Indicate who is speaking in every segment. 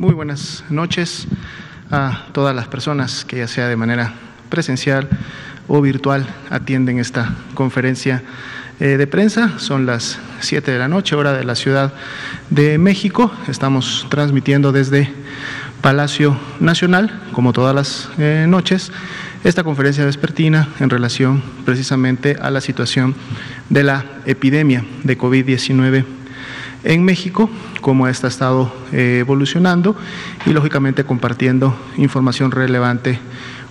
Speaker 1: Muy buenas noches a todas las personas que ya sea de manera presencial o virtual atienden esta conferencia eh, de prensa. Son las 7 de la noche, hora de la Ciudad de México. Estamos transmitiendo desde Palacio Nacional, como todas las eh, noches, esta conferencia vespertina en relación precisamente a la situación de la epidemia de COVID-19 en México, cómo esta ha estado eh, evolucionando y lógicamente compartiendo información relevante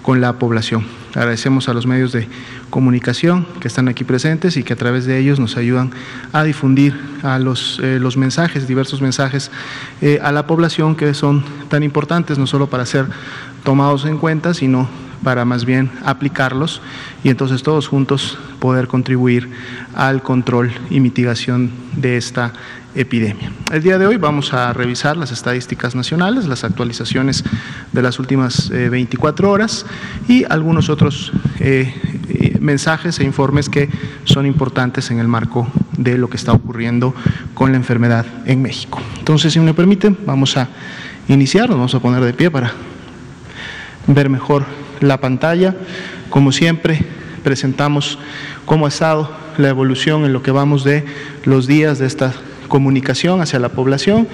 Speaker 1: con la población. Agradecemos a los medios de comunicación que están aquí presentes y que a través de ellos nos ayudan a difundir a los, eh, los mensajes, diversos mensajes eh, a la población que son tan importantes, no solo para ser tomados en cuenta, sino para más bien aplicarlos y entonces todos juntos poder contribuir al control y mitigación de esta epidemia. El día de hoy vamos a revisar las estadísticas nacionales, las actualizaciones de las últimas 24 eh, horas y algunos otros eh, eh, mensajes e informes que son importantes en el marco de lo que está ocurriendo con la enfermedad en México. Entonces, si me permiten, vamos a iniciar, nos vamos a poner de pie para ver mejor la pantalla. Como siempre, presentamos cómo ha estado la evolución en lo que vamos de los días de esta comunicación hacia la población.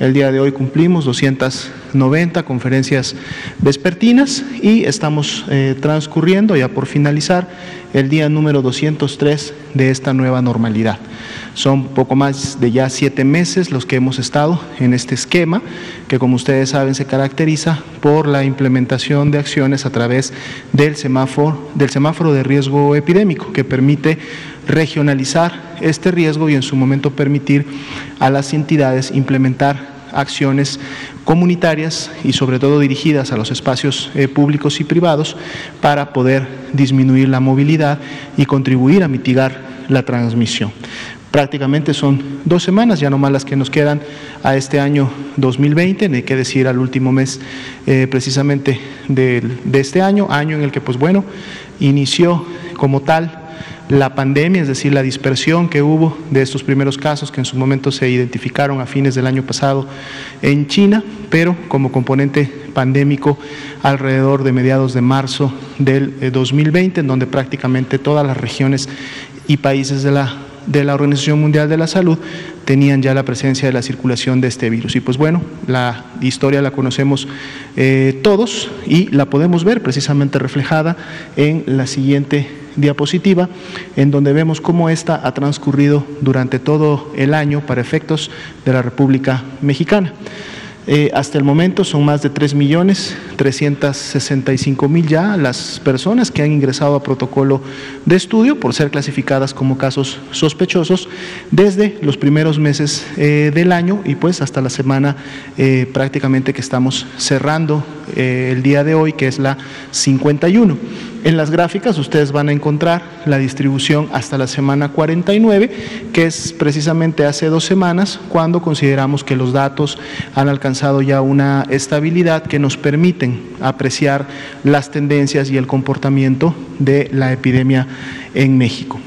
Speaker 1: El día de hoy cumplimos 290 conferencias vespertinas y estamos eh, transcurriendo ya por finalizar el día número 203 de esta nueva normalidad. Son poco más de ya siete meses los que hemos estado en este esquema, que como ustedes saben se caracteriza por la implementación de acciones a través del semáforo, del semáforo de riesgo epidémico, que permite regionalizar este riesgo y en su momento permitir a las entidades implementar acciones comunitarias y sobre todo dirigidas a los espacios eh, públicos y privados para poder disminuir la movilidad y contribuir a mitigar la transmisión. Prácticamente son dos semanas, ya no más las que nos quedan a este año 2020, hay que decir al último mes eh, precisamente de, de este año, año en el que pues bueno, inició como tal la pandemia, es decir, la dispersión que hubo de estos primeros casos que en su momento se identificaron a fines del año pasado en China, pero como componente pandémico alrededor de mediados de marzo del 2020, eh, en donde prácticamente todas las regiones y países de la de la Organización Mundial de la Salud tenían ya la presencia de la circulación de este virus. Y pues bueno, la historia la conocemos eh, todos y la podemos ver precisamente reflejada en la siguiente diapositiva, en donde vemos cómo esta ha transcurrido durante todo el año para efectos de la República Mexicana. Eh, hasta el momento son más de 3 millones 365 mil ya las personas que han ingresado a protocolo de estudio por ser clasificadas como casos sospechosos desde los primeros meses eh, del año y pues hasta la semana eh, prácticamente que estamos cerrando el día de hoy que es la 51. En las gráficas ustedes van a encontrar la distribución hasta la semana 49, que es precisamente hace dos semanas, cuando consideramos que los datos han alcanzado ya una estabilidad que nos permiten apreciar las tendencias y el comportamiento de la epidemia en México.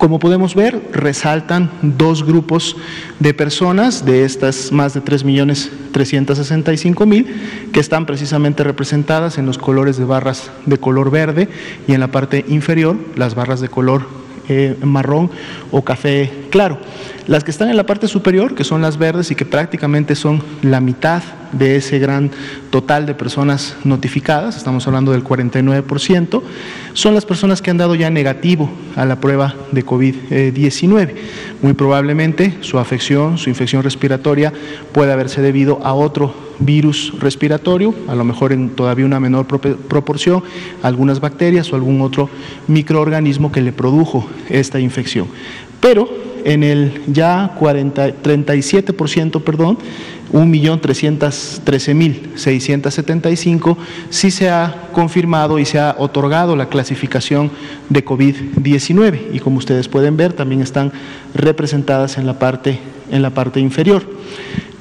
Speaker 1: Como podemos ver, resaltan dos grupos de personas, de estas más de 3.365.000, que están precisamente representadas en los colores de barras de color verde y en la parte inferior las barras de color eh, marrón o café claro. Las que están en la parte superior, que son las verdes y que prácticamente son la mitad de ese gran total de personas notificadas, estamos hablando del 49%, son las personas que han dado ya negativo a la prueba de COVID-19. Muy probablemente su afección, su infección respiratoria puede haberse debido a otro virus respiratorio, a lo mejor en todavía una menor proporción, algunas bacterias o algún otro microorganismo que le produjo esta infección. Pero en el ya 40, 37%, perdón, 1.313.675, sí se ha confirmado y se ha otorgado la clasificación de COVID-19 y como ustedes pueden ver también están representadas en la parte, en la parte inferior.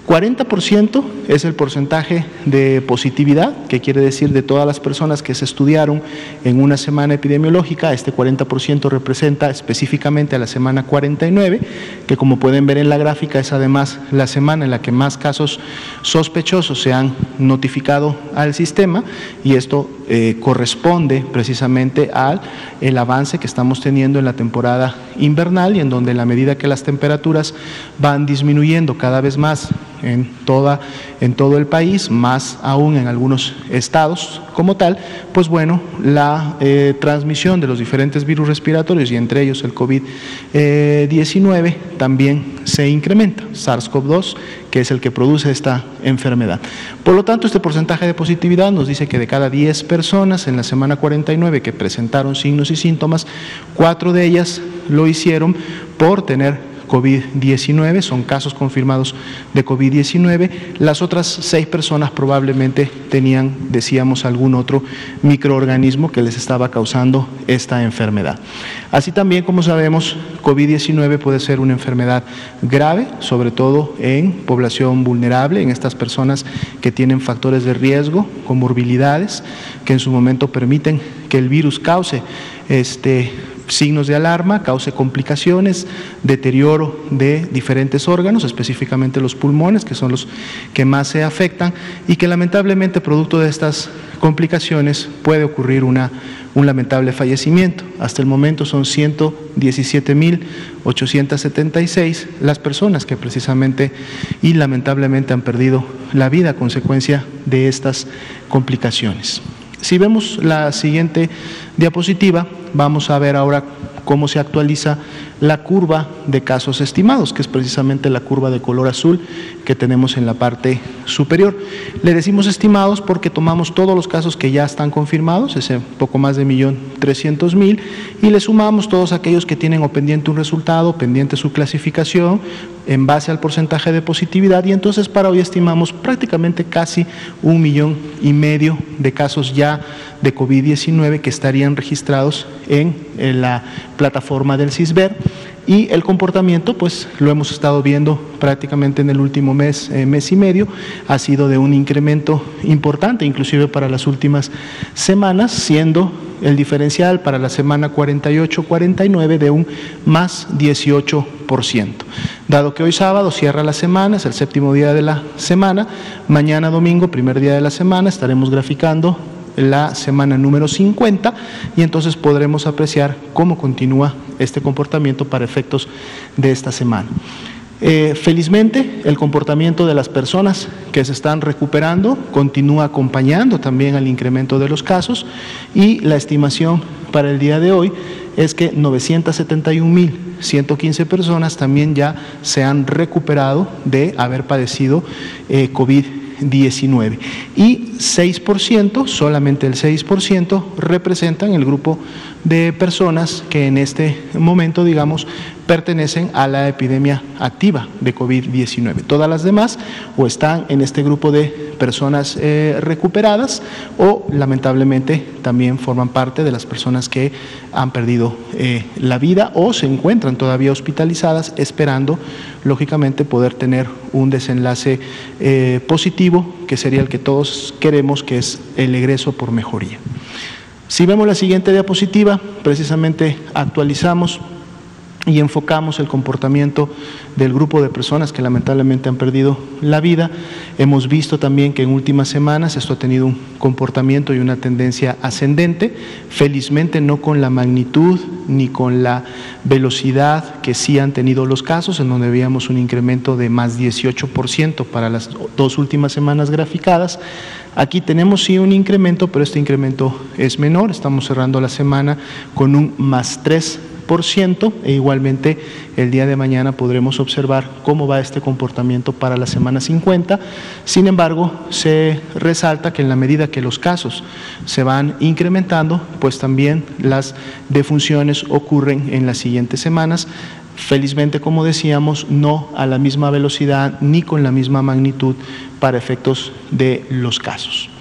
Speaker 1: 40% es el porcentaje de positividad, que quiere decir de todas las personas que se estudiaron en una semana epidemiológica, este 40% representa específicamente a la semana 49, que como pueden ver en la gráfica es además la semana en la que más casos sospechosos se han notificado al sistema y esto eh, corresponde precisamente al el avance que estamos teniendo en la temporada invernal y en donde en la medida que las temperaturas van disminuyendo cada vez más en, toda, en todo el país, más aún en algunos estados como tal, pues bueno, la eh, transmisión de los diferentes virus respiratorios y entre ellos el COVID-19 también se incrementa, SARS-CoV-2, que es el que produce esta enfermedad. Por lo tanto, este porcentaje de positividad nos dice que de cada 10 personas en la semana 49 que presentaron signos y síntomas, cuatro de ellas lo hicieron por tener COVID-19, son casos confirmados de COVID-19. Las otras seis personas probablemente tenían, decíamos, algún otro microorganismo que les estaba causando esta enfermedad. Así también, como sabemos, COVID-19 puede ser una enfermedad grave, sobre todo en población vulnerable, en estas personas que tienen factores de riesgo, comorbilidades, que en su momento permiten que el virus cause este signos de alarma, cause complicaciones, deterioro de diferentes órganos, específicamente los pulmones, que son los que más se afectan, y que lamentablemente producto de estas complicaciones puede ocurrir una, un lamentable fallecimiento. Hasta el momento son 117.876 las personas que precisamente y lamentablemente han perdido la vida a consecuencia de estas complicaciones. Si vemos la siguiente diapositiva, vamos a ver ahora cómo se actualiza la curva de casos estimados, que es precisamente la curva de color azul que tenemos en la parte superior. Le decimos estimados porque tomamos todos los casos que ya están confirmados, ese poco más de millón trescientos mil, y le sumamos todos aquellos que tienen o pendiente un resultado, pendiente su clasificación, en base al porcentaje de positividad, y entonces para hoy estimamos prácticamente casi un millón y medio de casos ya de COVID-19 que estarían registrados en, la plataforma del CISBER y el comportamiento, pues lo hemos estado viendo prácticamente en el último mes, eh, mes y medio, ha sido de un incremento importante, inclusive para las últimas semanas, siendo el diferencial para la semana 48-49 de un más 18%. Dado que hoy sábado cierra la semana, es el séptimo día de la semana, mañana domingo, primer día de la semana, estaremos graficando la semana número 50 y entonces podremos apreciar cómo continúa este comportamiento para efectos de esta semana. Eh, felizmente, el comportamiento de las personas que se están recuperando continúa acompañando también al incremento de los casos y la estimación para el día de hoy es que 971.115 personas también ya se han recuperado de haber padecido eh, COVID 19 y 6%, solamente el 6% representan el grupo de personas que en este momento, digamos, pertenecen a la epidemia activa de COVID-19. Todas las demás o están en este grupo de personas eh, recuperadas o lamentablemente también forman parte de las personas que han perdido eh, la vida o se encuentran todavía hospitalizadas esperando, lógicamente, poder tener un desenlace eh, positivo que sería el que todos queremos, que es el egreso por mejoría. Si vemos la siguiente diapositiva, precisamente actualizamos y enfocamos el comportamiento del grupo de personas que lamentablemente han perdido la vida. Hemos visto también que en últimas semanas esto ha tenido un comportamiento y una tendencia ascendente, felizmente no con la magnitud ni con la velocidad que sí han tenido los casos, en donde veíamos un incremento de más 18% para las dos últimas semanas graficadas. Aquí tenemos sí un incremento, pero este incremento es menor, estamos cerrando la semana con un más 3 e igualmente el día de mañana podremos observar cómo va este comportamiento para la semana 50. Sin embargo, se resalta que en la medida que los casos se van incrementando, pues también las defunciones ocurren en las siguientes semanas. Felizmente, como decíamos, no a la misma velocidad ni con la misma magnitud para efectos de los casos.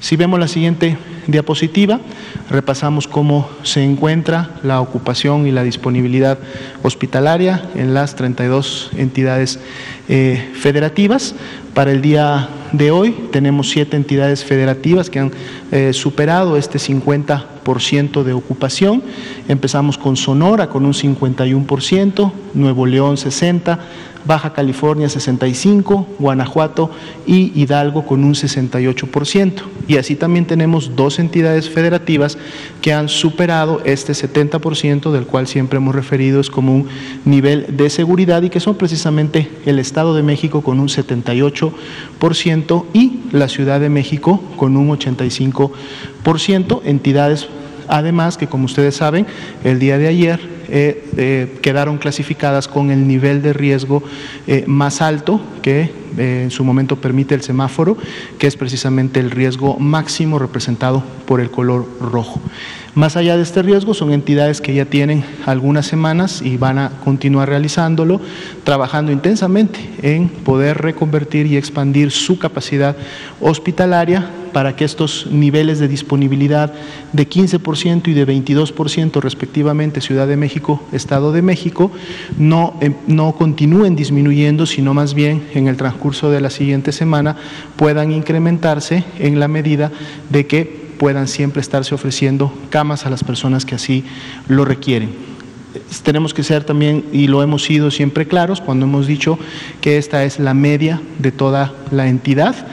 Speaker 1: Si vemos la siguiente diapositiva, repasamos cómo se encuentra la ocupación y la disponibilidad hospitalaria en las 32 entidades eh, federativas. Para el día de hoy tenemos siete entidades federativas que han eh, superado este 50% de ocupación. Empezamos con Sonora con un 51%, Nuevo León 60%, Baja California 65%, Guanajuato y Hidalgo con un 68%. Y así también tenemos dos entidades federativas que han superado este 70% del cual siempre hemos referido es como un nivel de seguridad y que son precisamente el Estado de México con un 78% y la Ciudad de México con un 85%, entidades además que como ustedes saben, el día de ayer eh, eh, quedaron clasificadas con el nivel de riesgo eh, más alto que en su momento permite el semáforo, que es precisamente el riesgo máximo representado por el color rojo. Más allá de este riesgo, son entidades que ya tienen algunas semanas y van a continuar realizándolo, trabajando intensamente en poder reconvertir y expandir su capacidad hospitalaria para que estos niveles de disponibilidad de 15% y de 22% respectivamente Ciudad de México, Estado de México, no, em, no continúen disminuyendo, sino más bien en el transcurso de la siguiente semana puedan incrementarse en la medida de que puedan siempre estarse ofreciendo camas a las personas que así lo requieren. Tenemos que ser también, y lo hemos sido siempre claros, cuando hemos dicho que esta es la media de toda la entidad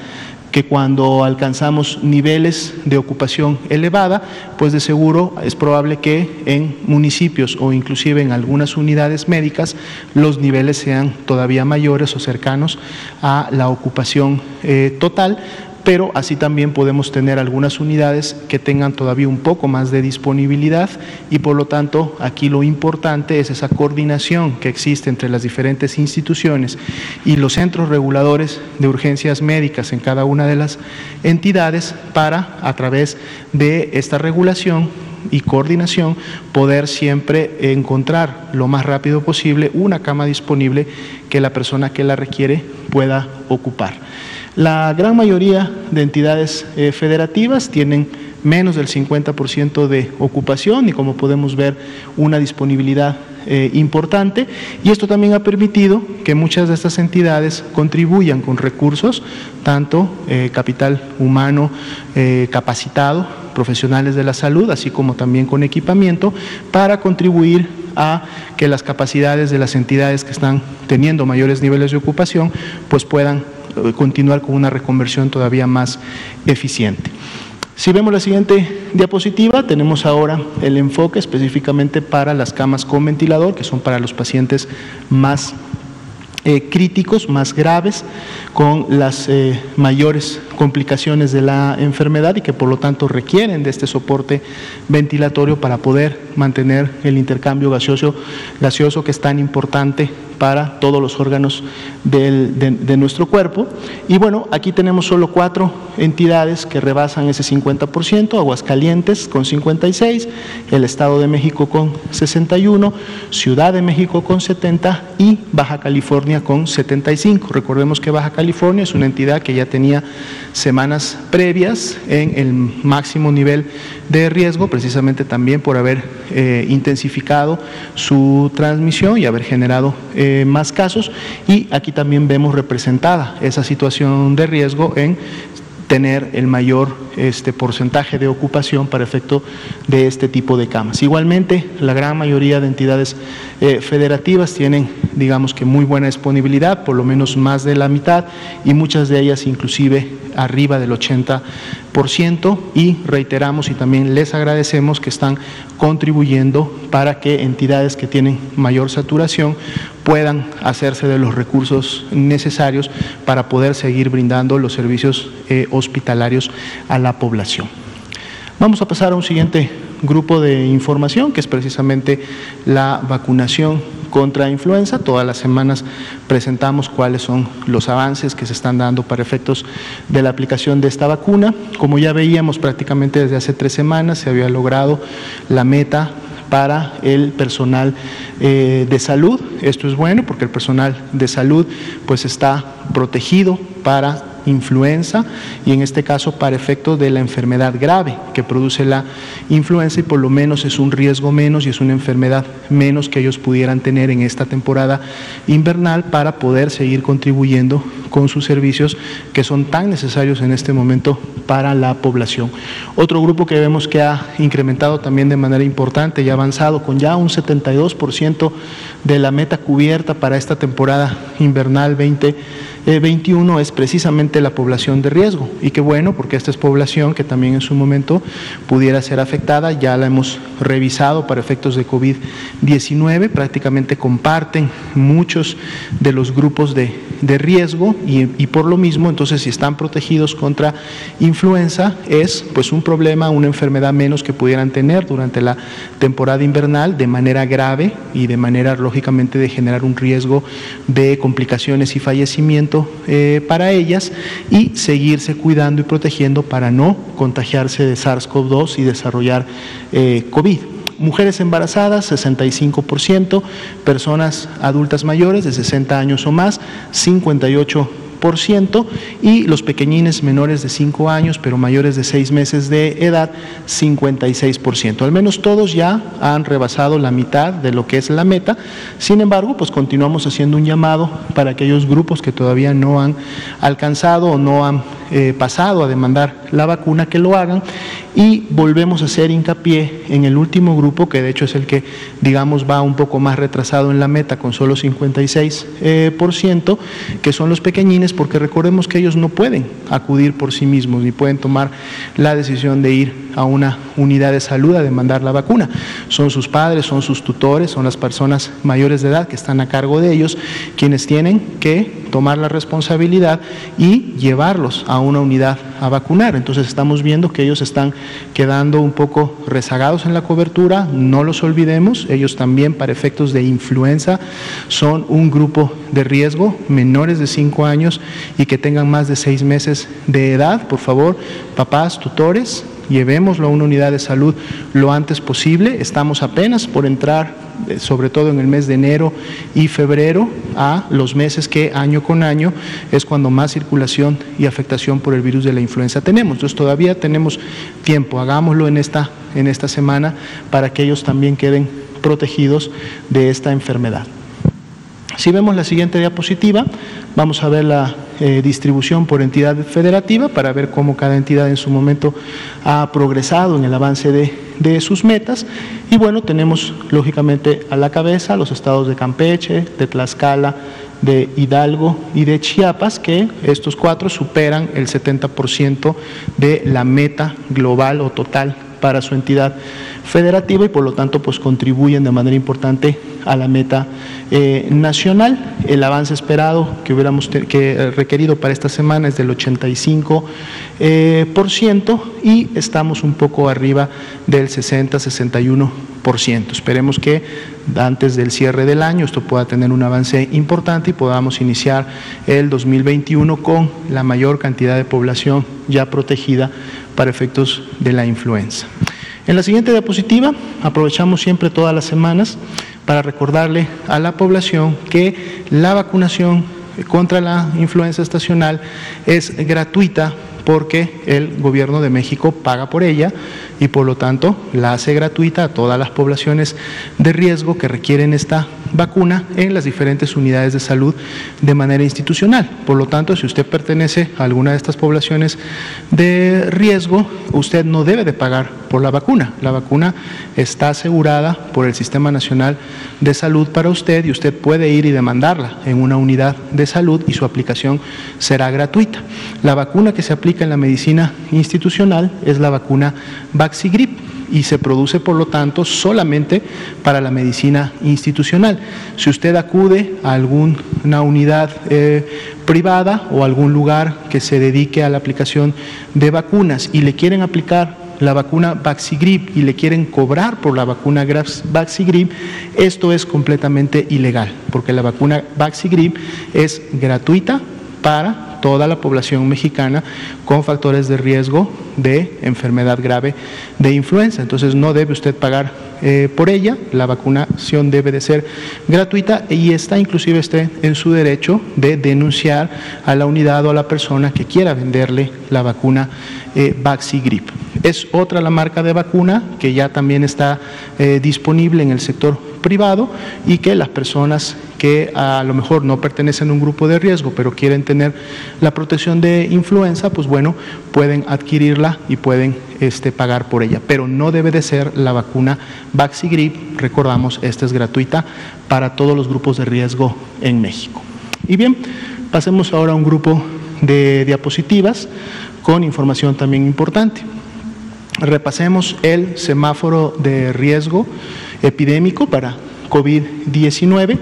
Speaker 1: que cuando alcanzamos niveles de ocupación elevada, pues de seguro es probable que en municipios o inclusive en algunas unidades médicas los niveles sean todavía mayores o cercanos a la ocupación eh, total, pero así también podemos tener algunas unidades que tengan todavía un poco más de disponibilidad y por lo tanto aquí lo importante es esa coordinación que existe entre las diferentes instituciones y los centros reguladores de urgencias médicas en cada una de las entidades para a través de esta regulación y coordinación poder siempre encontrar lo más rápido posible una cama disponible que la persona que la requiere pueda ocupar. La gran mayoría de entidades eh, federativas tienen menos del 50% de ocupación y como podemos ver una disponibilidad eh, importante. Y esto también ha permitido que muchas de estas entidades contribuyan con recursos, tanto eh, capital humano capacitado, profesionales de la salud, así como también con equipamiento, para contribuir a que las capacidades de las entidades que están teniendo mayores niveles de ocupación pues puedan continuar con una reconversión todavía más eficiente. Si vemos la siguiente diapositiva, tenemos ahora el enfoque específicamente para las camas con ventilador, que son para los pacientes más eh, críticos, más graves, con las eh, mayores complicaciones de la enfermedad y que por lo tanto requieren de este soporte ventilatorio para poder mantener el intercambio gaseoso, que es tan importante para todos los órganos de, nuestro cuerpo. Y bueno, aquí tenemos solo cuatro entidades que rebasan ese 50%, Aguascalientes con 56, el Estado de México con 61, Ciudad de México con 70 y Baja California con 75. Recordemos que Baja California es una entidad que ya tenía semanas previas en el máximo nivel de riesgo, precisamente también por haber eh, intensificado su transmisión y haber generado eh, más casos. Y aquí también vemos representada esa situación de riesgo en tener el mayor este, porcentaje de ocupación para efecto de este tipo de camas. Igualmente, la gran mayoría de entidades eh, federativas tienen, digamos que muy buena disponibilidad, por lo menos más de la mitad, y muchas de ellas inclusive arriba del 80% y reiteramos y también les agradecemos que están contribuyendo para que entidades que tienen mayor saturación puedan hacerse de los recursos necesarios para poder seguir brindando los servicios eh, hospitalarios a la población. Vamos a pasar a un siguiente grupo de información que es precisamente la vacunación contra influenza. Todas las semanas presentamos cuáles son los avances que se están dando para efectos de la aplicación de esta vacuna. Como ya veíamos prácticamente desde hace tres semanas se había logrado la meta para el personal eh, de salud. Esto es bueno porque el personal de salud pues está protegido para influenza y en este caso para efectos de la enfermedad grave que produce la influenza y por lo menos es un riesgo menos y es una enfermedad menos que ellos pudieran tener en esta temporada invernal para poder seguir contribuyendo con sus servicios que son tan necesarios en este momento para la población. Otro grupo que vemos que ha incrementado también de manera importante y avanzado con ya un 72% de la meta cubierta para esta temporada invernal 2021 es precisamente la población de riesgo. Y qué bueno, porque esta es población que también en su momento pudiera ser afectada, ya la hemos revisado para efectos de COVID-19, prácticamente comparten muchos de los grupos de, riesgo. Y, y, por lo mismo, entonces si están protegidos contra influenza, es pues un problema, una enfermedad menos que pudieran tener durante la temporada invernal de manera grave y de manera lógicamente de generar un riesgo de complicaciones y fallecimiento eh, para ellas y seguirse cuidando y protegiendo para no contagiarse de SARS-CoV-2 y desarrollar eh, COVID. Mujeres embarazadas, 65%, personas adultas mayores de 60 años o más, 58% y los pequeñines menores de 5 años pero mayores de 6 meses de edad 56%. Al menos todos ya han rebasado la mitad de lo que es la meta. Sin embargo, pues continuamos haciendo un llamado para aquellos grupos que todavía no han alcanzado o no han eh, pasado a demandar la vacuna que lo hagan y volvemos a hacer hincapié en el último grupo, que de hecho es el que, digamos, va un poco más retrasado en la meta con solo 56%, eh, por ciento, que son los pequeñines, porque recordemos que ellos no pueden acudir por sí mismos ni pueden tomar la decisión de ir a una unidad de salud a demandar la vacuna. Son sus padres, son sus tutores, son las personas mayores de edad que están a cargo de ellos quienes tienen que tomar la responsabilidad y llevarlos a una unidad a vacunar. Entonces estamos viendo que ellos están quedando un poco rezagados en la cobertura, no los olvidemos, ellos también para efectos de influenza son un grupo de riesgo, menores de 5 años y que tengan más de 6 meses de edad. Por favor, papás, tutores, llevémoslo a una unidad de salud lo antes posible. Estamos apenas por entrar eh, sobre todo en el mes de enero y febrero, a los meses que año con año es cuando más circulación y afectación por el virus de la influenza tenemos. Entonces todavía tenemos tiempo, hagámoslo en esta, en esta semana para que ellos también queden protegidos de esta enfermedad. Si vemos la siguiente diapositiva, vamos a ver la eh, distribución por entidad federativa para ver cómo cada entidad en su momento ha progresado en el avance de, de sus metas. Y bueno, tenemos lógicamente a la cabeza los estados de Campeche, de Tlaxcala, de Hidalgo y de Chiapas, que estos cuatro superan el 70% de la meta global o total para su entidad federativa y por lo tanto pues contribuyen de manera importante a la meta eh, nacional. El avance esperado que hubiéramos que eh, requerido para esta semana es del 85% eh, por ciento, y estamos un poco arriba del 60-61%. Esperemos que antes del cierre del año esto pueda tener un avance importante y podamos iniciar el 2021 con la mayor cantidad de población ya protegida para efectos de la influenza. En la siguiente diapositiva aprovechamos siempre todas las semanas para recordarle a la población que la vacunación contra la influenza estacional es gratuita porque el gobierno de México paga por ella y por lo tanto la hace gratuita a todas las poblaciones de riesgo que requieren esta vacuna en las diferentes unidades de salud de manera institucional. Por lo tanto, si usted pertenece a alguna de estas poblaciones de riesgo, usted no debe de pagar por la vacuna. La vacuna está asegurada por el Sistema Nacional de Salud para usted y usted puede ir y demandarla en una unidad de salud y su aplicación será gratuita. La vacuna que se aplica en la medicina institucional es la vacuna Vaxigrip y se produce, por lo tanto, solamente para la medicina institucional. Si usted acude a alguna unidad eh, privada o algún lugar que se dedique a la aplicación de vacunas y le quieren aplicar la vacuna Vaxigrip y le quieren cobrar por la vacuna Vaxigrip, esto es completamente ilegal, porque la vacuna Vaxigrip es gratuita para toda la población mexicana con factores de riesgo de enfermedad grave de influenza. Entonces no debe usted pagar eh, por ella, la vacunación debe de ser gratuita y está inclusive esté en su derecho de denunciar a la unidad o a la persona que quiera venderle la vacuna eh, Vaxigrip. Es otra la marca de vacuna que ya también está eh, disponible en el sector privado y que las personas que a lo mejor no pertenecen a un grupo de riesgo, pero quieren tener la protección de influenza, pues bueno, pueden adquirirla y pueden este, pagar por ella. Pero no debe de ser la vacuna Vaxigrip, recordamos, esta es gratuita para todos los grupos de riesgo en México. Y bien, pasemos ahora a un grupo de diapositivas con información también importante. Repasemos el semáforo de riesgo epidémico para COVID-19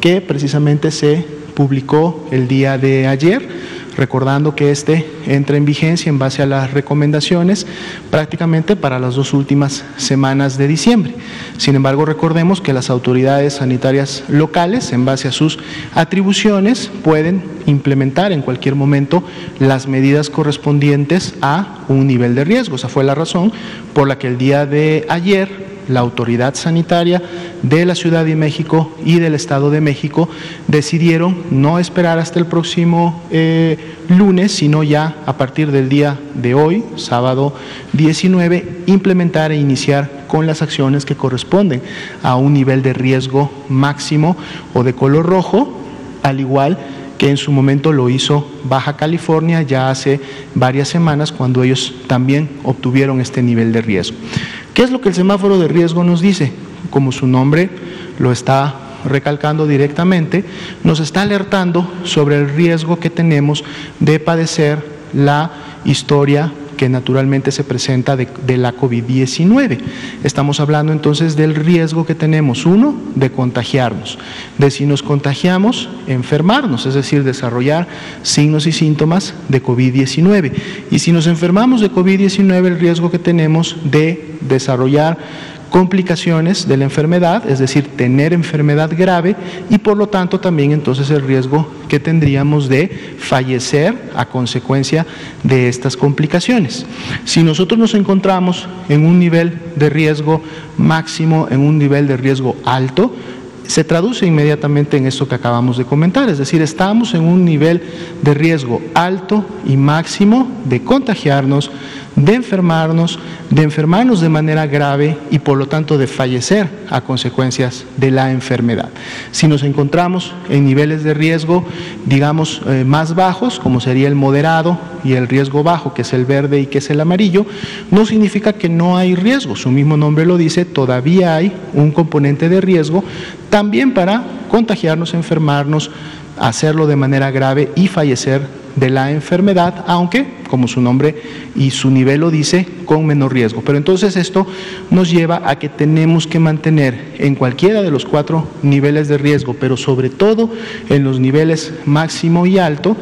Speaker 1: que precisamente se publicó el día de ayer, recordando que este entra en vigencia en base a las recomendaciones prácticamente para las dos últimas semanas de diciembre. Sin embargo, recordemos que las autoridades sanitarias locales, en base a sus atribuciones, pueden implementar en cualquier momento las medidas correspondientes a un nivel de riesgo. Esa fue la razón por la que el día de ayer la autoridad sanitaria de la Ciudad de México y del Estado de México decidieron no esperar hasta el próximo eh, lunes, sino ya a partir del día de hoy, sábado 19, implementar e iniciar con las acciones que corresponden a un nivel de riesgo máximo o de color rojo, al igual que en su momento lo hizo Baja California ya hace varias semanas cuando ellos también obtuvieron este nivel de riesgo. ¿Qué es lo que el semáforo de riesgo nos dice? Como su nombre lo está recalcando directamente, nos está alertando sobre el riesgo que tenemos de padecer la historia que naturalmente se presenta de, la COVID-19. Estamos hablando entonces del riesgo que tenemos, uno, de contagiarnos, de si nos contagiamos, enfermarnos, es decir, desarrollar signos y síntomas de COVID-19. Y si nos enfermamos de COVID-19, el riesgo que tenemos de desarrollar complicaciones de la enfermedad, es decir, tener enfermedad grave y por lo tanto también entonces el riesgo que tendríamos de fallecer a consecuencia de estas complicaciones. Si nosotros nos encontramos en un nivel de riesgo máximo, en un nivel de riesgo alto, se traduce inmediatamente en esto que acabamos de comentar, es decir, estamos en un nivel de riesgo alto y máximo de contagiarnos, de enfermarnos, de enfermarnos de manera grave y por lo tanto de fallecer a consecuencias de la enfermedad. Si nos encontramos en niveles de riesgo, digamos, eh, más bajos, como sería el moderado y el riesgo bajo, que es el verde y que es el amarillo, no significa que no hay riesgo. Su mismo nombre lo dice, todavía hay un componente de riesgo también para contagiarnos, enfermarnos, hacerlo de manera grave y fallecer de la enfermedad, aunque, como su nombre y su nivel lo dice, con menor riesgo. Pero entonces esto nos lleva a que tenemos que mantener en cualquiera de los cuatro niveles de riesgo, pero sobre todo en los niveles máximo y alto,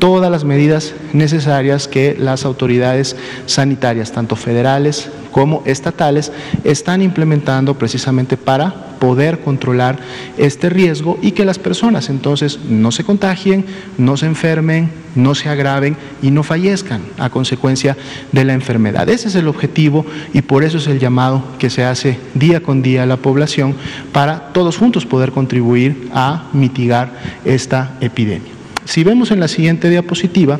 Speaker 1: todas las medidas necesarias que las autoridades sanitarias, tanto federales como estatales, están implementando precisamente para poder controlar este riesgo y que las personas entonces no se contagien, no se enfermen, no se agraven y no fallezcan a consecuencia de la enfermedad. Ese es el objetivo y por eso es el llamado que se hace día con día a la población para todos juntos poder contribuir a mitigar esta epidemia. Si vemos en la siguiente diapositiva,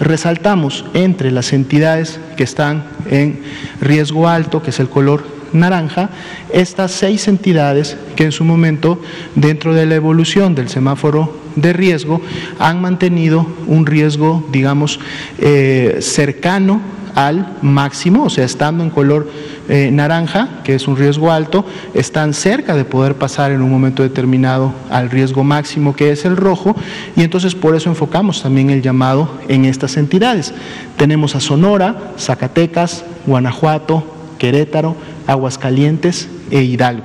Speaker 1: resaltamos entre las entidades que están en riesgo alto, que es el color naranja, estas seis entidades que en su momento, dentro de la evolución del semáforo de riesgo, han mantenido un riesgo, digamos, eh, cercano al máximo, o sea, estando en color eh, naranja, que es un riesgo alto, están cerca de poder pasar en un momento determinado al riesgo máximo, que es el rojo, y entonces por eso enfocamos también el llamado en estas entidades. Tenemos a Sonora, Zacatecas, Guanajuato, Querétaro, Aguascalientes e Hidalgo.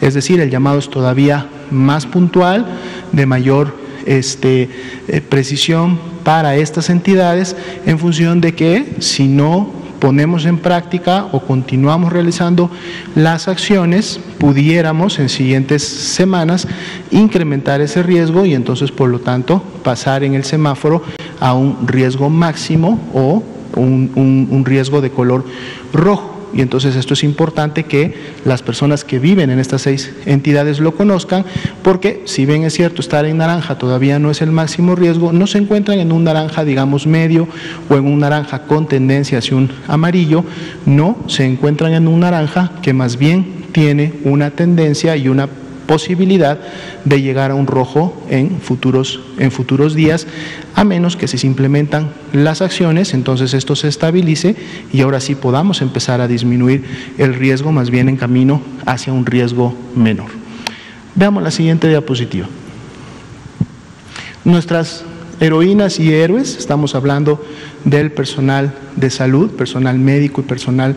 Speaker 1: Es decir, el llamado es todavía más puntual, de mayor este, eh, precisión para estas entidades en función de que si no ponemos en práctica o continuamos realizando las acciones, pudiéramos en siguientes semanas incrementar ese riesgo y entonces por lo tanto pasar en el semáforo a un riesgo máximo o un, riesgo de color rojo. Y entonces esto es importante que las personas que viven en estas seis entidades lo conozcan, porque si bien es cierto estar en naranja todavía no es el máximo riesgo, no se encuentran en un naranja, digamos, medio o en un naranja con tendencia hacia un amarillo, no, se encuentran en un naranja que más bien tiene una tendencia y una posibilidad de llegar a un rojo en futuros, en futuros días, a menos que si se implementan las acciones, entonces esto se estabilice y ahora sí podamos empezar a disminuir el riesgo más bien en camino hacia un riesgo menor. Veamos la siguiente diapositiva. Nuestras heroínas y héroes, estamos hablando del personal de salud, personal médico y personal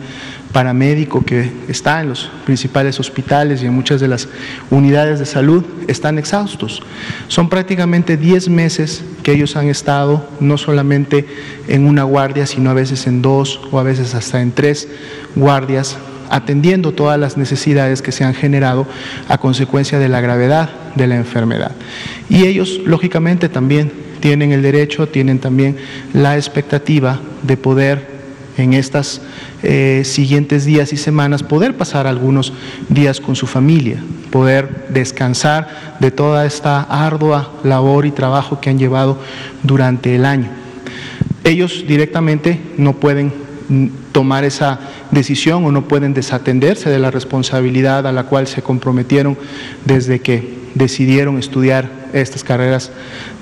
Speaker 1: paramédico que está en los principales hospitales y en muchas de las unidades de salud, están exhaustos. Son prácticamente 10 meses que ellos han estado no solamente en una guardia, sino a veces en dos o a veces hasta en tres guardias atendiendo todas las necesidades que se han generado a consecuencia de la gravedad de la enfermedad. Y ellos, lógicamente, también tienen el derecho, tienen también la expectativa de poder en estos eh, siguientes días y semanas poder pasar algunos días con su familia, poder descansar de toda esta ardua labor y trabajo que han llevado durante el año. Ellos directamente no pueden mm, tomar esa decisión o no pueden desatenderse de la responsabilidad a la cual se comprometieron desde que decidieron estudiar estas carreras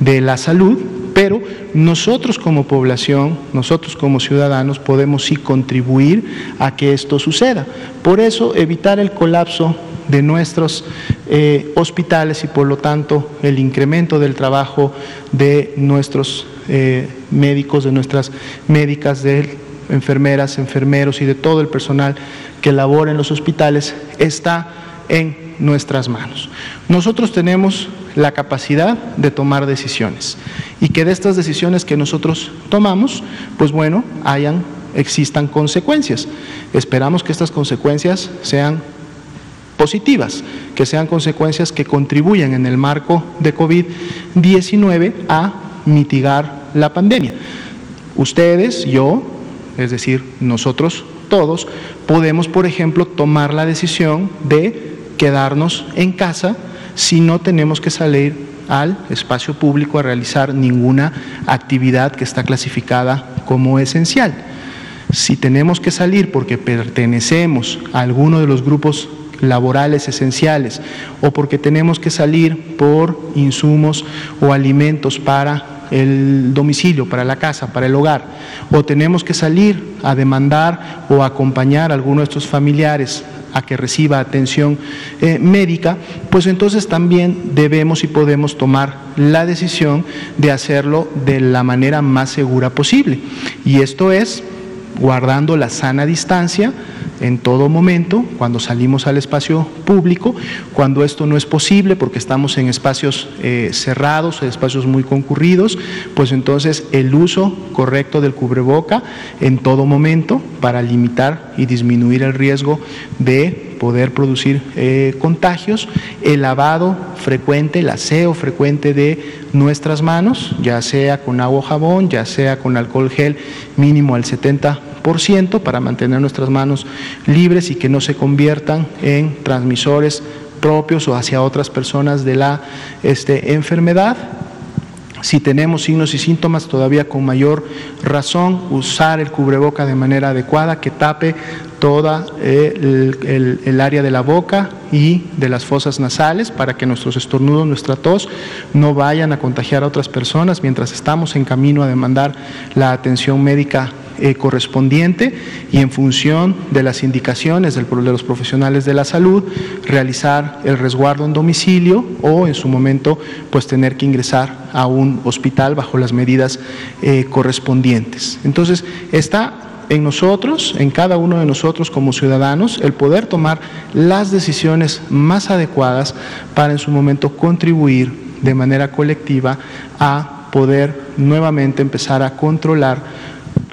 Speaker 1: de la salud, pero nosotros como población, nosotros como ciudadanos podemos sí contribuir a que esto suceda. Por eso evitar el colapso de nuestros eh, hospitales y por lo tanto el incremento del trabajo de nuestros eh, médicos, de nuestras médicas, de enfermeras, enfermeros y de todo el personal que labora en los hospitales está en nuestras manos. Nosotros tenemos la capacidad de tomar decisiones y que de estas decisiones que nosotros tomamos, pues bueno, hayan, existan consecuencias. Esperamos que estas consecuencias sean positivas, que sean consecuencias que contribuyan en el marco de COVID-19 a mitigar la pandemia. Ustedes, yo, es decir, nosotros todos, podemos, por ejemplo, tomar la decisión de quedarnos en casa si no tenemos que salir al espacio público a realizar ninguna actividad que está clasificada como esencial. Si tenemos que salir porque pertenecemos a alguno de los grupos laborales esenciales o porque tenemos que salir por insumos o alimentos para el domicilio, para la casa, para el hogar, o tenemos que salir a demandar o acompañar a alguno de estos familiares a que reciba atención eh, médica, pues entonces también debemos y podemos tomar la decisión de hacerlo de la manera más segura posible. Y esto es guardando la sana distancia, en todo momento, cuando salimos al espacio público, cuando esto no es posible porque estamos en espacios eh, cerrados, espacios muy concurridos, pues entonces el uso correcto del cubreboca en todo momento para limitar y disminuir el riesgo de poder producir eh, contagios, el lavado frecuente, el aseo frecuente de nuestras manos, ya sea con agua o jabón, ya sea con alcohol gel mínimo al 70 para mantener nuestras manos libres y que no se conviertan en transmisores propios o hacia otras personas de la este, enfermedad. Si tenemos signos y síntomas, todavía con mayor razón, usar el cubreboca de manera adecuada que tape toda eh, el, área de la boca y de las fosas nasales para que nuestros estornudos, nuestra tos no vayan a contagiar a otras personas mientras estamos en camino a demandar la atención médica eh, correspondiente y en función de las indicaciones de los profesionales de la salud, realizar el resguardo en domicilio o en su momento pues tener que ingresar a un hospital bajo las medidas eh, correspondientes. Entonces, está en nosotros, en cada uno de nosotros como ciudadanos, el poder tomar las decisiones más adecuadas para en su momento contribuir de manera colectiva a poder nuevamente empezar a controlar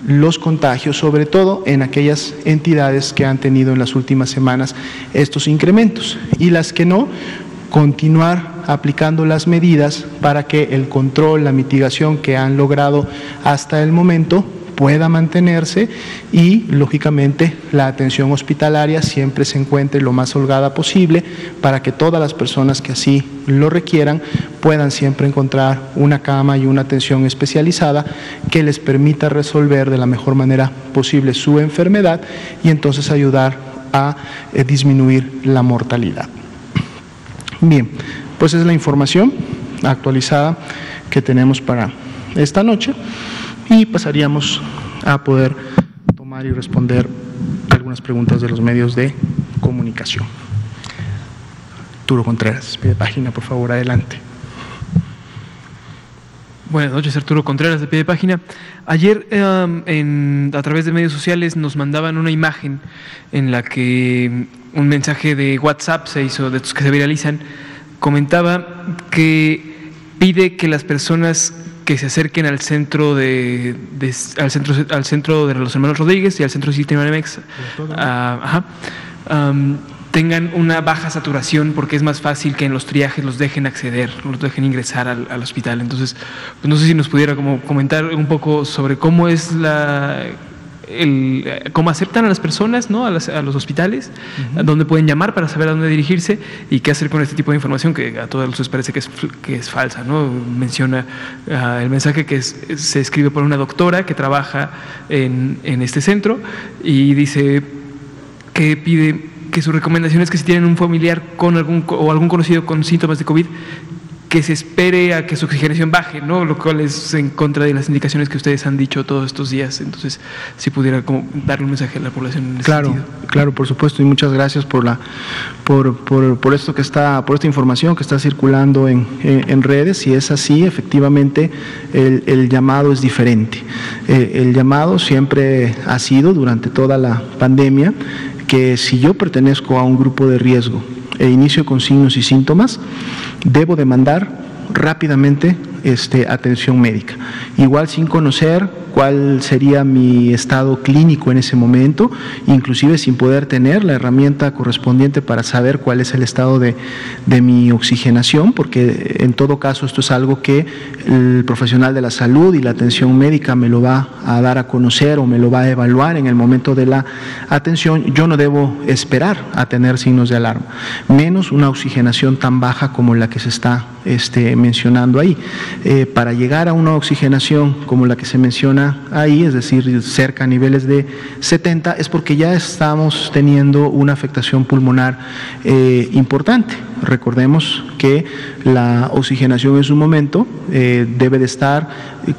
Speaker 1: los contagios, sobre todo en aquellas entidades que han tenido en las últimas semanas estos incrementos. Y las que no, continuar aplicando las medidas para que el control, la mitigación que han logrado hasta el momento pueda mantenerse y, lógicamente, la atención hospitalaria siempre se encuentre lo más holgada posible para que todas las personas que así lo requieran puedan siempre encontrar una cama y una atención especializada que les permita resolver de la mejor manera posible su enfermedad y entonces ayudar a eh, disminuir la mortalidad. Bien, pues es la información actualizada que tenemos para esta noche y pasaríamos a poder tomar y responder algunas preguntas de los medios de comunicación. Arturo Contreras, pide página, por favor, adelante.
Speaker 2: Buenas noches, Arturo Contreras de pie de página. Ayer em, a través de medios sociales nos mandaban una imagen en la que un mensaje de WhatsApp se hizo, de estos que se viralizan, comentaba que pide que las personas que se acerquen al centro de, al centro al centro de los hermanos Rodríguez y al centro de Sistema Nemex ah, tengan una baja saturación porque es más fácil que en los triajes los dejen acceder, los dejen ingresar al, hospital. Entonces, pues no sé si nos pudiera como comentar un poco sobre cómo es la el, cómo aceptan a las personas, ¿no? a, los hospitales, dónde pueden llamar para saber a dónde dirigirse y qué hacer con este tipo de información que a todos les parece que es, que es falsa. ¿no? Menciona ah, el mensaje que se escribe por una doctora que trabaja en, en este centro y dice que pide que su recomendación es que si tienen un familiar con algún o algún conocido con síntomas de COVID, que se espere a que su oxigenación baje, ¿no? Lo cual es en contra de las indicaciones que ustedes han dicho todos estos días. Entonces, si pudiera como darle un mensaje a la población en ese
Speaker 1: claro, Claro, por supuesto, y muchas gracias por la por, por, por, esto que está, por esta información que está circulando en, en, redes. Si es así, efectivamente, el, el llamado es diferente. Eh, el llamado siempre ha sido durante toda la pandemia que si yo pertenezco a un grupo de riesgo e inicio con signos y síntomas, debo demandar rápidamente este, atención médica. Igual sin conocer cuál sería mi estado clínico en ese momento, inclusive sin poder tener la herramienta correspondiente para saber cuál es el estado de, mi oxigenación, porque en todo caso esto es algo que el profesional de la salud y la atención médica me lo va a dar a conocer o me lo va a evaluar en el momento de la atención. Yo no debo esperar a tener signos de alarma, menos una oxigenación tan baja como la que se está este, mencionando ahí. Eh, para llegar a una oxigenación como la que se menciona ahí, es decir, cerca a niveles de 70, es porque ya estamos teniendo una afectación pulmonar eh, importante. Recordemos que la oxigenación en su momento eh, debe de estar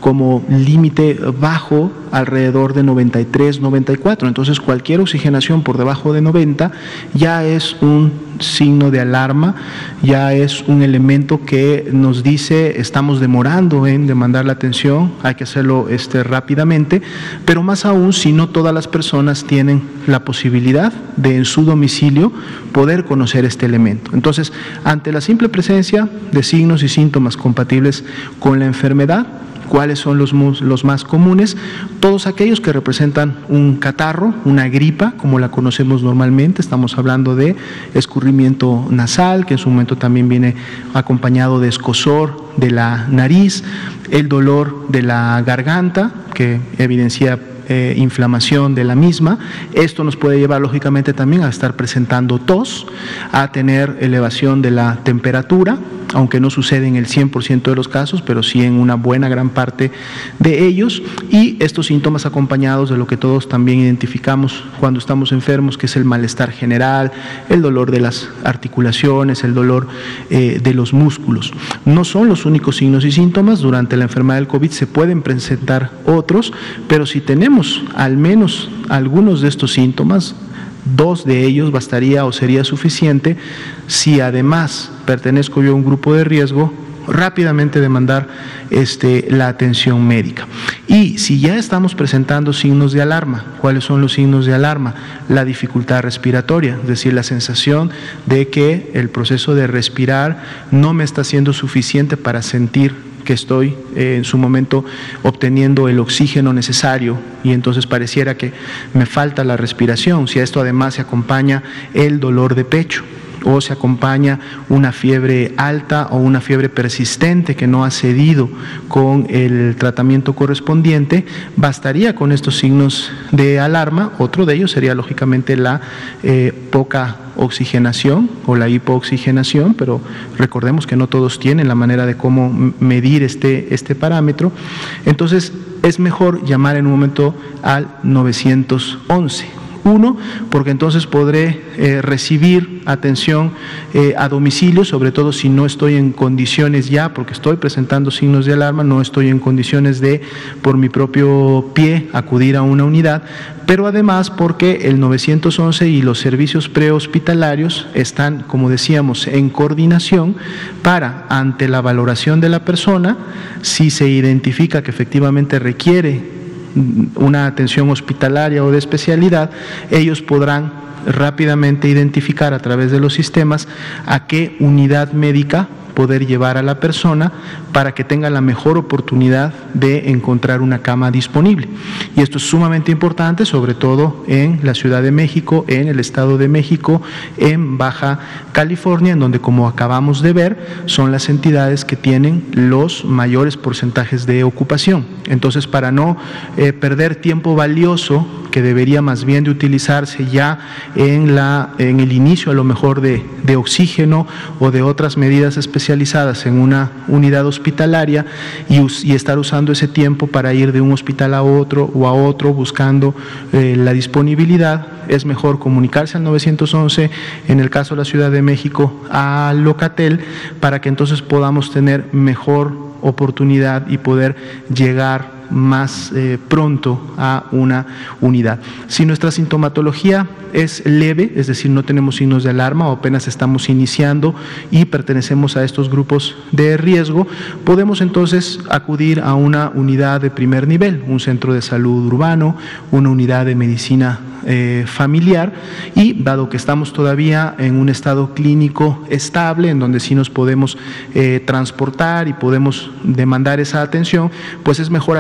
Speaker 1: como límite bajo alrededor de 93, 94. Entonces cualquier oxigenación por debajo de 90 ya es un signo de alarma, ya es un elemento que nos dice estamos demorando en demandar la atención, hay que hacerlo este, rápidamente, pero más aún si no todas las personas tienen la posibilidad de en su domicilio poder conocer este elemento. Entonces, ante la simple presencia de signos y síntomas compatibles con la enfermedad, ¿Cuáles son los, los, más comunes? Todos aquellos que representan un catarro, una gripa, como la conocemos normalmente, estamos hablando de escurrimiento nasal, que en su momento también viene acompañado de escosor de la nariz, el dolor de la garganta, que evidencia eh, inflamación de la misma. Esto nos puede llevar lógicamente también a estar presentando tos, a tener elevación de la temperatura, aunque no sucede en el 100% de los casos, pero sí en una buena gran parte de ellos, y estos síntomas acompañados de lo que todos también identificamos cuando estamos enfermos, que es el malestar general, el dolor de las articulaciones, el dolor eh, de los músculos. No son los únicos signos y síntomas, durante la enfermedad del COVID se pueden presentar otros, pero si tenemos al menos algunos de estos síntomas, dos de ellos bastaría o sería suficiente si además pertenezco yo a un grupo de riesgo rápidamente demandar este, la atención médica. Y si ya estamos presentando signos de alarma, ¿cuáles son los signos de alarma? La dificultad respiratoria, es decir, la sensación de que el proceso de respirar no me está siendo suficiente para sentir que estoy eh, en su momento obteniendo el oxígeno necesario. Y entonces pareciera que me falta la respiración, si a esto además se acompaña el dolor de pecho o se acompaña una fiebre alta o una fiebre persistente que no ha cedido con el tratamiento correspondiente, bastaría con estos signos de alarma. Otro de ellos sería lógicamente la eh, poca oxigenación o la hipooxigenación, pero recordemos que no todos tienen la manera de cómo medir este, este parámetro. Entonces es mejor llamar en un momento al 911 uno, porque entonces podré eh, recibir atención eh, a domicilio, sobre todo si no estoy en condiciones ya, porque estoy presentando signos de alarma, no estoy en condiciones de, por mi propio pie, acudir a una unidad, pero además porque el 911 y los servicios prehospitalarios están, como decíamos, en coordinación para, ante la valoración de la persona, si se identifica que efectivamente requiere una atención hospitalaria o de especialidad, ellos podrán rápidamente identificar a través de los sistemas a qué unidad médica poder llevar a la persona para que tenga la mejor oportunidad de encontrar una cama disponible. Y esto es sumamente importante, sobre todo en la Ciudad de México, en el Estado de México, en Baja California, en donde, como acabamos de ver, son las entidades que tienen los mayores porcentajes de ocupación. Entonces, para no eh, perder tiempo valioso, que debería más bien de utilizarse ya en, la, en el inicio a lo mejor de, de oxígeno o de otras medidas especializadas en una unidad hospitalaria, hospitalaria y, estar usando ese tiempo para ir de un hospital a otro o a otro buscando eh, la disponibilidad. Es mejor comunicarse al 911, en el caso de la Ciudad de México, a Locatel, para que entonces podamos tener mejor oportunidad y poder llegar más eh, pronto a una unidad. Si nuestra sintomatología es leve, es decir, no tenemos signos de alarma o apenas estamos iniciando y pertenecemos a estos grupos de riesgo, podemos entonces acudir a una unidad de primer nivel, un centro de salud urbano, una unidad de medicina eh, familiar y dado que estamos todavía en un estado clínico estable, en donde sí nos podemos eh, transportar y podemos demandar esa atención, pues es mejor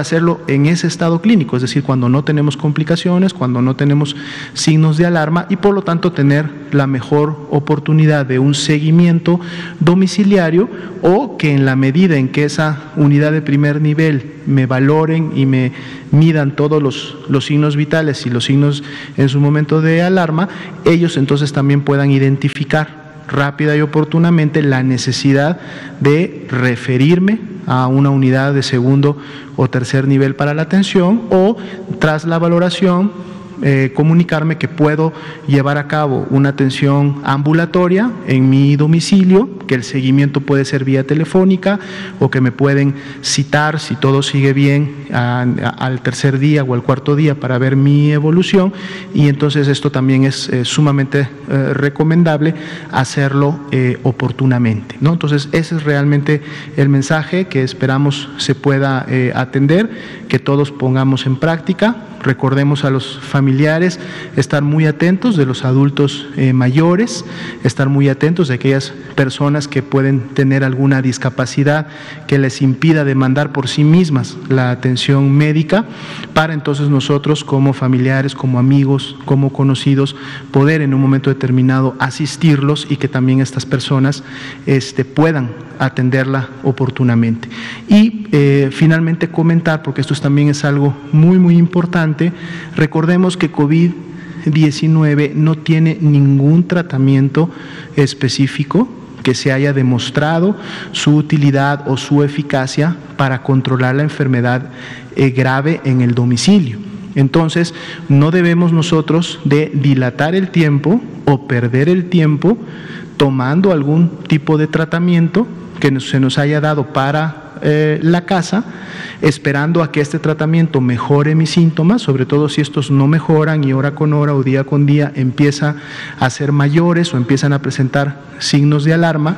Speaker 1: en ese estado clínico, es decir, cuando no tenemos complicaciones, cuando no tenemos signos de alarma y por lo tanto tener la mejor oportunidad de un seguimiento domiciliario o que en la medida en que esa unidad de primer nivel me valoren y me midan todos los, los, signos vitales y los signos en su momento de alarma, ellos entonces también puedan identificar rápida y oportunamente la necesidad de referirme a una unidad de segundo o tercer nivel para la atención o tras la valoración eh, comunicarme que puedo llevar a cabo una atención ambulatoria en mi domicilio, que el seguimiento puede ser vía telefónica o que me pueden citar si todo sigue bien al tercer día o al cuarto día para ver mi evolución y entonces esto también es eh, sumamente eh, recomendable hacerlo oportunamente. ¿no? Entonces ese es realmente el mensaje que esperamos se pueda atender, que todos pongamos en práctica recordemos a los familiares, estar muy atentos de los adultos eh, mayores, estar muy atentos de aquellas personas que pueden tener alguna discapacidad que les impida demandar por sí mismas la atención médica, para entonces nosotros como familiares, como amigos, como conocidos, poder en un momento determinado asistirlos y que también estas personas este, puedan atenderla oportunamente. Y eh, finalmente comentar, porque esto también es algo muy, muy importante, recordemos que COVID-19 no tiene ningún tratamiento específico que se haya demostrado su utilidad o su eficacia para controlar la enfermedad eh, grave en el domicilio. Entonces, no debemos nosotros de dilatar el tiempo o perder el tiempo tomando algún tipo de tratamiento que se nos haya dado para eh, la casa, esperando a que este tratamiento mejore mis síntomas, sobre todo si estos no mejoran y hora con hora o día con día empieza a ser mayores o empiezan a presentar signos de alarma,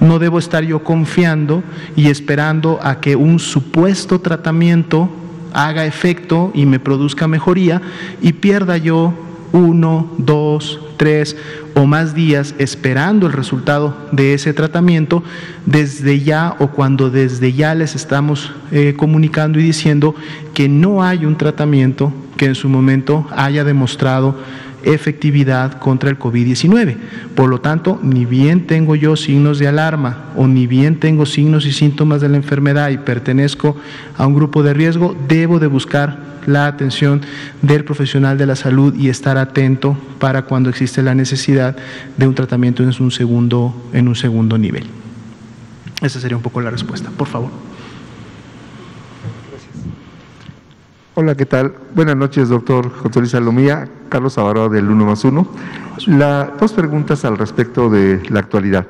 Speaker 1: no debo estar yo confiando y esperando a que un supuesto tratamiento haga efecto y me produzca mejoría y pierda yo uno, dos, tres o más días esperando el resultado de ese tratamiento, desde ya o cuando desde ya les estamos eh, comunicando y diciendo que no hay un tratamiento que en su momento haya demostrado efectividad contra el COVID-19. Por lo tanto, ni bien tengo yo signos de alarma o ni bien tengo signos y síntomas de la enfermedad y pertenezco a un grupo de riesgo, debo de buscar la atención del profesional de la salud y estar atento para cuando existe la necesidad de un tratamiento en un segundo, en un segundo nivel. Esa sería un poco la respuesta. Por favor.
Speaker 3: Hola, ¿qué tal? Buenas noches, doctor José Luis Salomía, Carlos Avaro del 1 más 1. La, dos preguntas al respecto de la actualidad.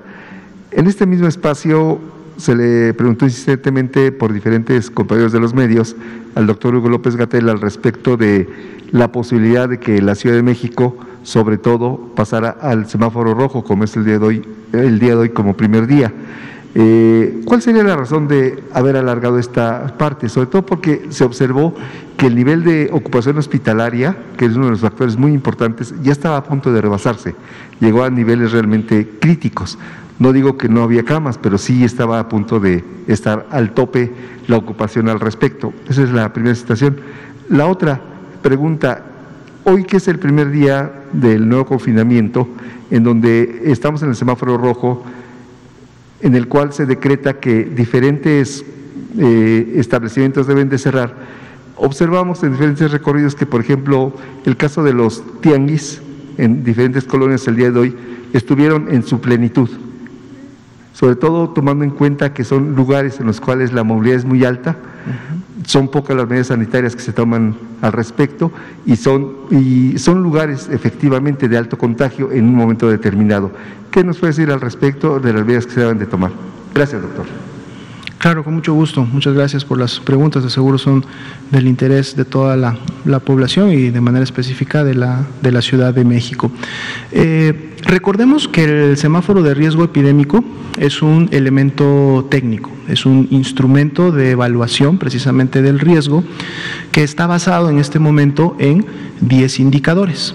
Speaker 3: En este mismo espacio se le preguntó insistentemente por diferentes compañeros de los medios al doctor Hugo López Gatel al respecto de la posibilidad de que la Ciudad de México, sobre todo, pasara al semáforo rojo, como es el día de hoy, el día de hoy como primer día. Eh, ¿Cuál sería la razón de haber alargado esta parte? Sobre todo porque se observó que el nivel de ocupación hospitalaria, que es uno de los factores muy importantes, ya estaba a punto de rebasarse, llegó a niveles realmente críticos. No digo que no había camas, pero sí estaba a punto de estar al tope la ocupación al respecto. Esa es la primera situación. La otra pregunta, hoy que es el primer día del nuevo confinamiento, en donde estamos en el semáforo rojo, en el cual se decreta que diferentes eh, establecimientos deben de cerrar, observamos en diferentes recorridos que, por ejemplo, el caso de los tianguis en diferentes colonias el día de hoy estuvieron en su plenitud sobre todo tomando en cuenta que son lugares en los cuales la movilidad es muy alta, son pocas las medidas sanitarias que se toman al respecto y son, y son lugares efectivamente de alto contagio en un momento determinado. ¿Qué nos puede decir al respecto de las medidas que se deben de tomar? Gracias, doctor.
Speaker 1: Claro, con mucho gusto. Muchas gracias por las preguntas. De seguro son del interés de toda la, población y de manera específica de la, de la Ciudad de México. Eh, recordemos que el semáforo de riesgo epidémico es un elemento técnico, es un instrumento de evaluación precisamente del riesgo que está basado en este momento en 10 indicadores.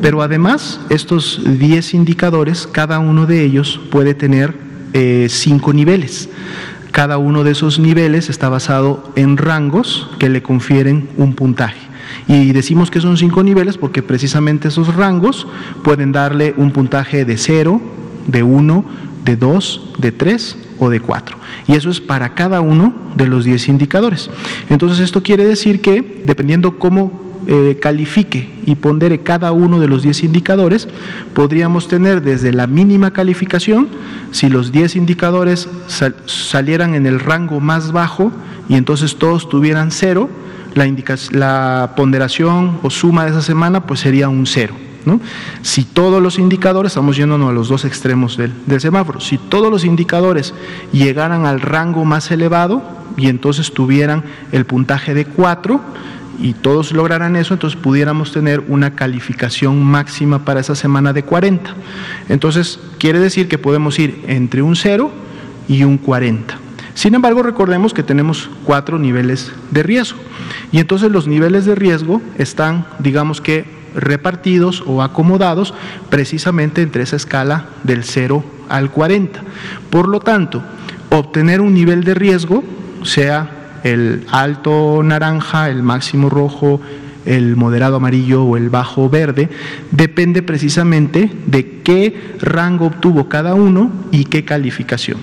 Speaker 1: Pero además, estos 10 indicadores, cada uno de ellos puede tener eh, cinco niveles. Cada uno de esos niveles está basado en rangos que le confieren un puntaje. Y decimos que son cinco niveles porque precisamente esos rangos pueden darle un puntaje de 0, de 1, de 2, de 3 o de 4. Y eso es para cada uno de los 10 indicadores. Entonces esto quiere decir que dependiendo cómo eh, califique y pondere cada uno de los 10 indicadores, podríamos tener desde la mínima calificación, si los 10 indicadores salieran en el rango más bajo y entonces todos tuvieran cero, la, ponderación o suma de esa semana pues sería un cero. Si todos los indicadores, estamos yéndonos a los dos extremos del, del, semáforo, si todos los indicadores llegaran al rango más elevado y entonces tuvieran el puntaje de 4, y todos lograran eso, entonces pudiéramos tener una calificación máxima para esa semana de 40. Entonces, quiere decir que podemos ir entre un 0 y un 40. Sin embargo, recordemos que tenemos cuatro niveles de riesgo. Y entonces los niveles de riesgo están, digamos que, repartidos o acomodados precisamente entre esa escala del 0 al 40. Por lo tanto, obtener un nivel de riesgo, sea el alto naranja, el máximo rojo, el moderado amarillo o el bajo verde, depende precisamente de qué rango obtuvo cada uno y qué calificación.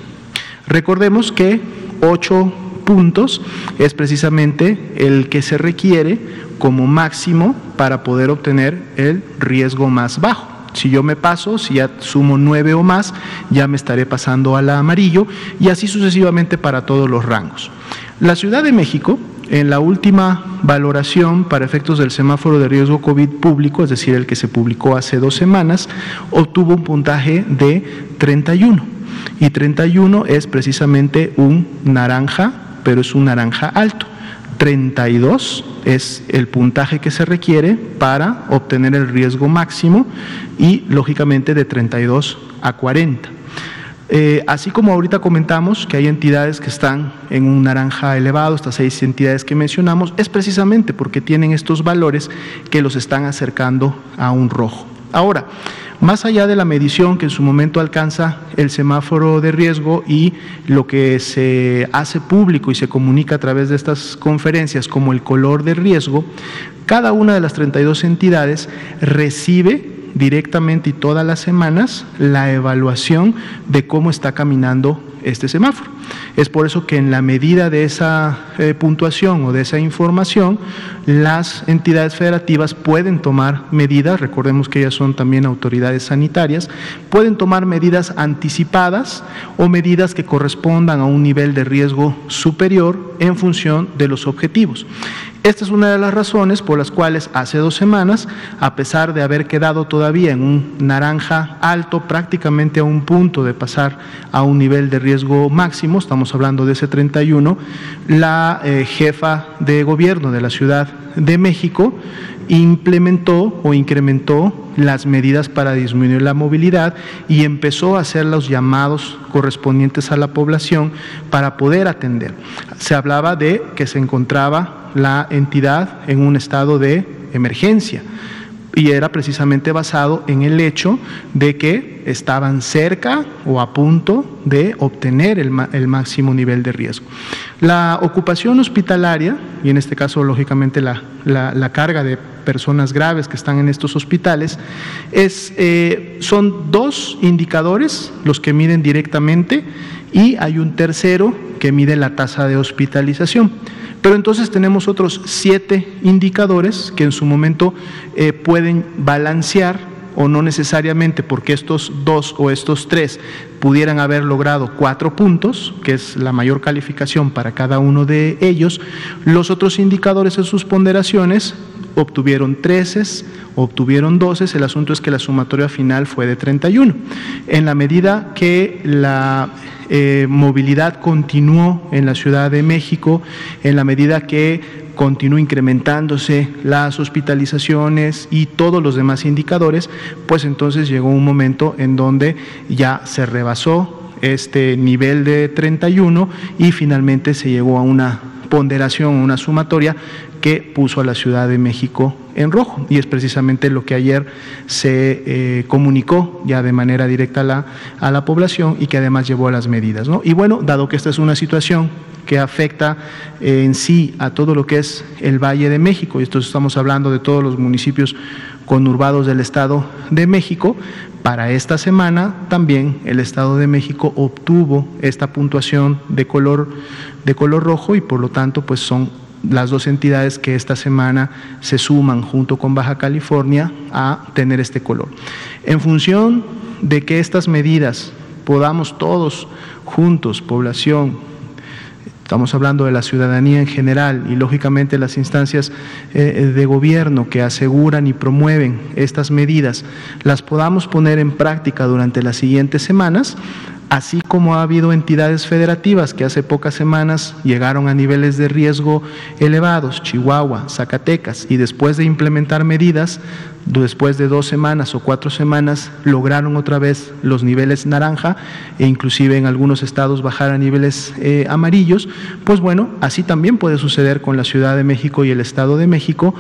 Speaker 1: Recordemos que 8 puntos es precisamente el que se requiere como máximo para poder obtener el riesgo más bajo. Si yo me paso, si ya sumo 9 o más, ya me estaré pasando al amarillo y así sucesivamente para todos los rangos. La Ciudad de México, en la última valoración para efectos del semáforo de riesgo COVID público, es decir, el que se publicó hace dos semanas, obtuvo un puntaje de 31. Y 31 es precisamente un naranja, pero es un naranja alto. 32 es el puntaje que se requiere para obtener el riesgo máximo y lógicamente de 32 a 40. Eh, así como ahorita comentamos que hay entidades que están en un naranja elevado, estas seis entidades que mencionamos, es precisamente porque tienen estos valores que los están acercando a un rojo. Ahora, más allá de la medición que en su momento alcanza el semáforo de riesgo y lo que se hace público y se comunica a través de estas conferencias como el color de riesgo, Cada una de las 32 entidades recibe directamente y todas las semanas la evaluación de cómo está caminando este semáforo. Es por eso que en la medida de esa eh, puntuación o de esa información, las entidades federativas pueden tomar medidas, recordemos que ellas son también autoridades sanitarias, pueden tomar medidas anticipadas o medidas que correspondan a un nivel de riesgo superior en función de los objetivos. Esta es una de las razones por las cuales hace dos semanas, a pesar de haber quedado todavía en un naranja alto, prácticamente a un punto de pasar a un nivel de riesgo máximo, estamos hablando de ese 31, la eh, jefa de gobierno de la Ciudad de México implementó o incrementó las medidas para disminuir la movilidad y empezó a hacer los llamados correspondientes a la población para poder atender. Se hablaba de que se encontraba la entidad en un estado de emergencia y era precisamente basado en el hecho de que estaban cerca o a punto de obtener el, máximo nivel de riesgo. La ocupación hospitalaria, y en este caso lógicamente la, carga de personas graves que están en estos hospitales, es, eh, son dos indicadores los que miden directamente y hay un tercero que mide la tasa de hospitalización. Pero entonces tenemos otros siete indicadores que en su momento eh, pueden balancear o no necesariamente porque estos dos o estos tres pudieran haber logrado cuatro puntos, que es la mayor calificación para cada uno de ellos, los otros indicadores en sus ponderaciones obtuvieron 13, obtuvieron 12, el asunto es que la sumatoria final fue de 31. En la medida que la eh, movilidad continuó en la Ciudad de México, en la medida que continuó incrementándose las hospitalizaciones y todos los demás indicadores, pues entonces llegó un momento en donde ya se rebasó este nivel de 31 y finalmente se llegó a una ponderación, una sumatoria que puso a la Ciudad de México en rojo. Y es precisamente lo que ayer se eh, comunicó ya de manera directa a la, a la población y que además llevó a las medidas. ¿no? Y bueno, dado que esta es una situación que afecta eh, en sí a todo lo que es el Valle de México, y esto estamos hablando de todos los municipios conurbados del Estado de México, para esta semana también el Estado de México obtuvo esta puntuación de color, de color rojo y por lo tanto pues son las dos entidades que esta semana se suman junto con Baja California a tener este color. En función de que estas medidas podamos todos juntos, población, estamos hablando de la ciudadanía en general y lógicamente las instancias eh, de gobierno que aseguran y promueven estas medidas, las podamos poner en práctica durante las siguientes semanas, así como ha habido entidades federativas que hace pocas semanas llegaron a niveles de riesgo elevados, Chihuahua, Zacatecas, y después de implementar medidas, después de dos semanas o cuatro semanas, lograron otra vez los niveles naranja e inclusive en algunos estados bajar a niveles eh, amarillos, pues bueno, así también puede suceder con la Ciudad de México y el Estado de México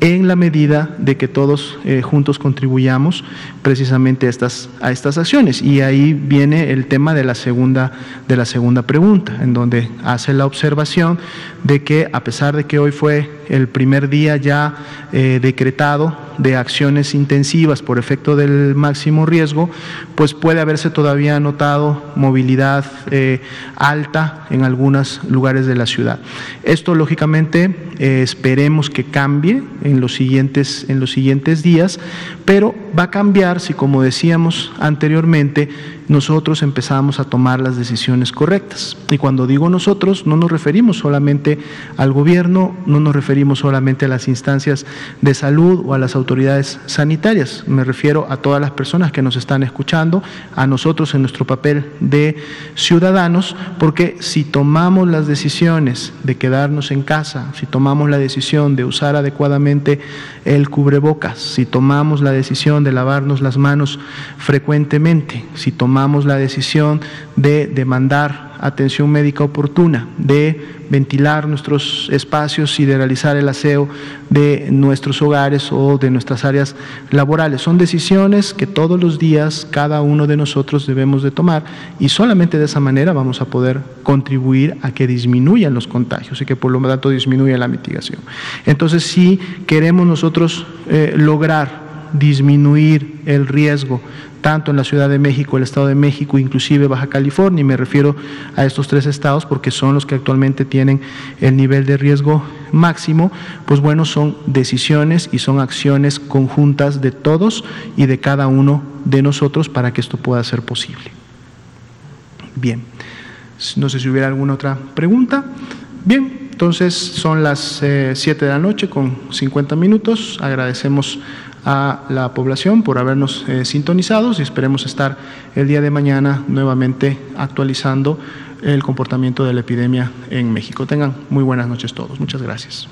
Speaker 1: en la medida de que todos eh, juntos contribuyamos precisamente a estas, a estas acciones. Y ahí viene el tema de la, segunda, de la segunda pregunta, en donde hace la observación de que a pesar de que hoy fue el primer día ya eh, decretado de acciones intensivas por efecto del máximo riesgo, pues puede haberse todavía notado movilidad eh, alta en algunos lugares de la ciudad. Esto lógicamente eh, esperemos que cambie en los, siguientes, en los siguientes días, pero va a cambiar si, como decíamos anteriormente, nosotros empezamos a tomar las decisiones correctas. Y cuando digo nosotros, no nos referimos solamente al gobierno, no nos referimos solamente a las instancias de salud o a las autoridades sanitarias, me refiero a todas las personas que nos están escuchando, a nosotros en nuestro papel de ciudadanos, porque si tomamos las decisiones de quedarnos en casa, si tomamos la decisión de usar adecuadamente el cubrebocas, si tomamos la decisión de lavarnos las manos frecuentemente, si tomamos la decisión de demandar atención médica oportuna, de ventilar nuestros espacios y de realizar el aseo de nuestros hogares o de nuestras áreas laborales. Son decisiones que todos los días cada uno de nosotros debemos de tomar y solamente de esa manera vamos a poder contribuir a que disminuyan los contagios y que por lo tanto disminuya la mitigación. Entonces, si queremos nosotros eh, lograr disminuir el riesgo tanto en la Ciudad de México, el Estado de México, inclusive Baja California, y me refiero a estos tres estados porque son los que actualmente tienen el nivel de riesgo máximo, pues bueno, son decisiones y son acciones conjuntas de todos y de cada uno de nosotros para que esto pueda ser posible. Bien, no sé si hubiera alguna otra pregunta. Bien, entonces son las 7 eh, de la noche con 50 minutos. Agradecemos a la población por habernos eh, sintonizado y esperemos estar el día de mañana nuevamente actualizando el comportamiento de la epidemia en México. Tengan muy buenas noches todos. Muchas gracias.